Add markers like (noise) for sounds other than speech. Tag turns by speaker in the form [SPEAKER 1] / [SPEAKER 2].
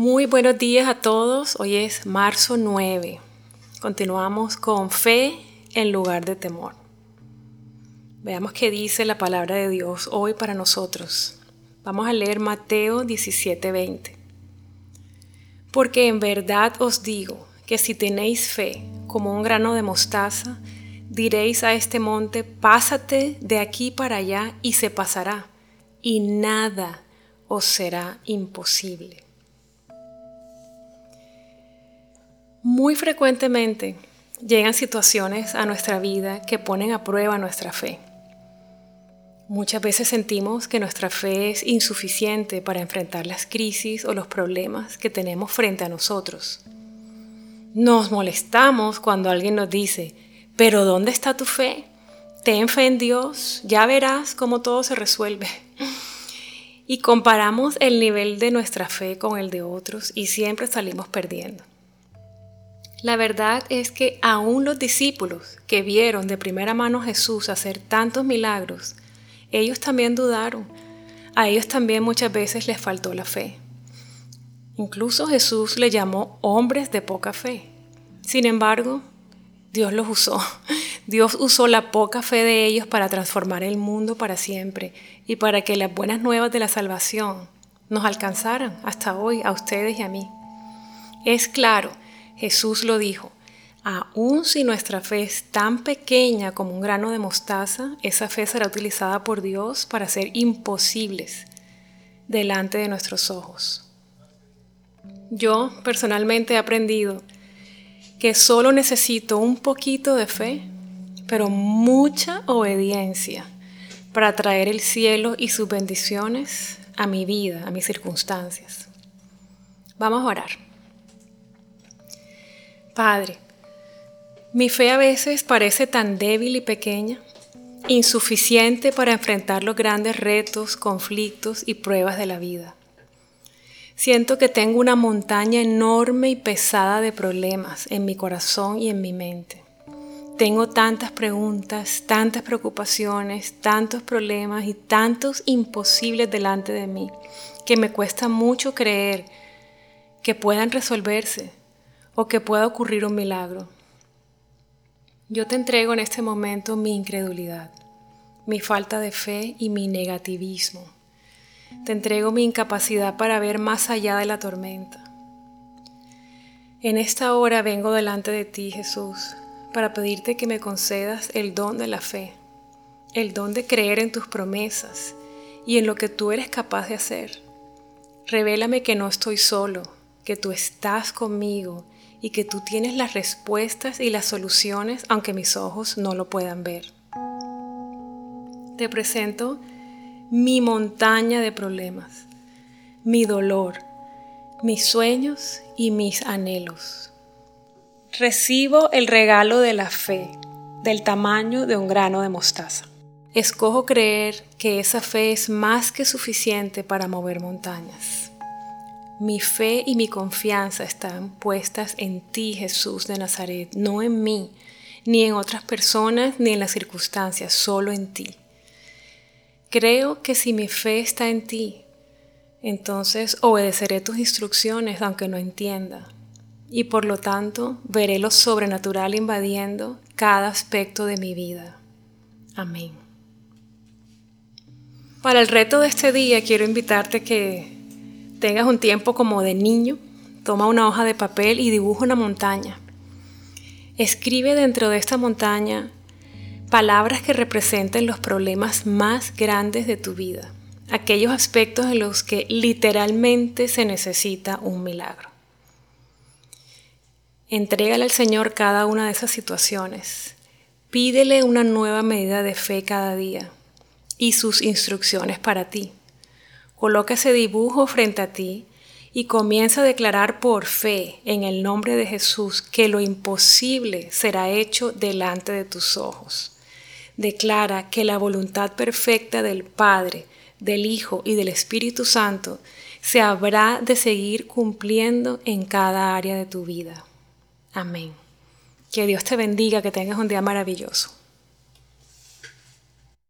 [SPEAKER 1] Muy buenos días a todos. Hoy es marzo 9. Continuamos con fe en lugar de temor. Veamos qué dice la palabra de Dios hoy para nosotros. Vamos a leer Mateo 17:20. Porque en verdad os digo que si tenéis fe como un grano de mostaza, diréis a este monte, pásate de aquí para allá y se pasará, y nada os será imposible. Muy frecuentemente llegan situaciones a nuestra vida que ponen a prueba nuestra fe. Muchas veces sentimos que nuestra fe es insuficiente para enfrentar las crisis o los problemas que tenemos frente a nosotros. Nos molestamos cuando alguien nos dice, pero ¿dónde está tu fe? Ten fe en Dios, ya verás cómo todo se resuelve. Y comparamos el nivel de nuestra fe con el de otros y siempre salimos perdiendo. La verdad es que aún los discípulos que vieron de primera mano a Jesús hacer tantos milagros, ellos también dudaron. A ellos también muchas veces les faltó la fe. Incluso Jesús le llamó hombres de poca fe. Sin embargo, Dios los usó. (laughs) Dios usó la poca fe de ellos para transformar el mundo para siempre y para que las buenas nuevas de la salvación nos alcanzaran hasta hoy a ustedes y a mí. Es claro Jesús lo dijo, aun si nuestra fe es tan pequeña como un grano de mostaza, esa fe será utilizada por Dios para ser imposibles delante de nuestros ojos. Yo personalmente he aprendido que solo necesito un poquito de fe, pero mucha obediencia para traer el cielo y sus bendiciones a mi vida, a mis circunstancias. Vamos a orar. Padre, mi fe a veces parece tan débil y pequeña, insuficiente para enfrentar los grandes retos, conflictos y pruebas de la vida. Siento que tengo una montaña enorme y pesada de problemas en mi corazón y en mi mente. Tengo tantas preguntas, tantas preocupaciones, tantos problemas y tantos imposibles delante de mí que me cuesta mucho creer que puedan resolverse o que pueda ocurrir un milagro. Yo te entrego en este momento mi incredulidad, mi falta de fe y mi negativismo. Te entrego mi incapacidad para ver más allá de la tormenta. En esta hora vengo delante de ti, Jesús, para pedirte que me concedas el don de la fe, el don de creer en tus promesas y en lo que tú eres capaz de hacer. Revélame que no estoy solo, que tú estás conmigo y que tú tienes las respuestas y las soluciones aunque mis ojos no lo puedan ver. Te presento mi montaña de problemas, mi dolor, mis sueños y mis anhelos. Recibo el regalo de la fe del tamaño de un grano de mostaza. Escojo creer que esa fe es más que suficiente para mover montañas. Mi fe y mi confianza están puestas en ti, Jesús de Nazaret, no en mí, ni en otras personas, ni en las circunstancias, solo en ti. Creo que si mi fe está en ti, entonces obedeceré tus instrucciones aunque no entienda, y por lo tanto veré lo sobrenatural invadiendo cada aspecto de mi vida. Amén. Para el reto de este día quiero invitarte que tengas un tiempo como de niño, toma una hoja de papel y dibuja una montaña. Escribe dentro de esta montaña palabras que representen los problemas más grandes de tu vida, aquellos aspectos en los que literalmente se necesita un milagro. Entrégale al Señor cada una de esas situaciones. Pídele una nueva medida de fe cada día y sus instrucciones para ti. Coloca ese dibujo frente a ti y comienza a declarar por fe en el nombre de Jesús que lo imposible será hecho delante de tus ojos. Declara que la voluntad perfecta del Padre, del Hijo y del Espíritu Santo se habrá de seguir cumpliendo en cada área de tu vida. Amén. Que Dios te bendiga, que tengas un día maravilloso.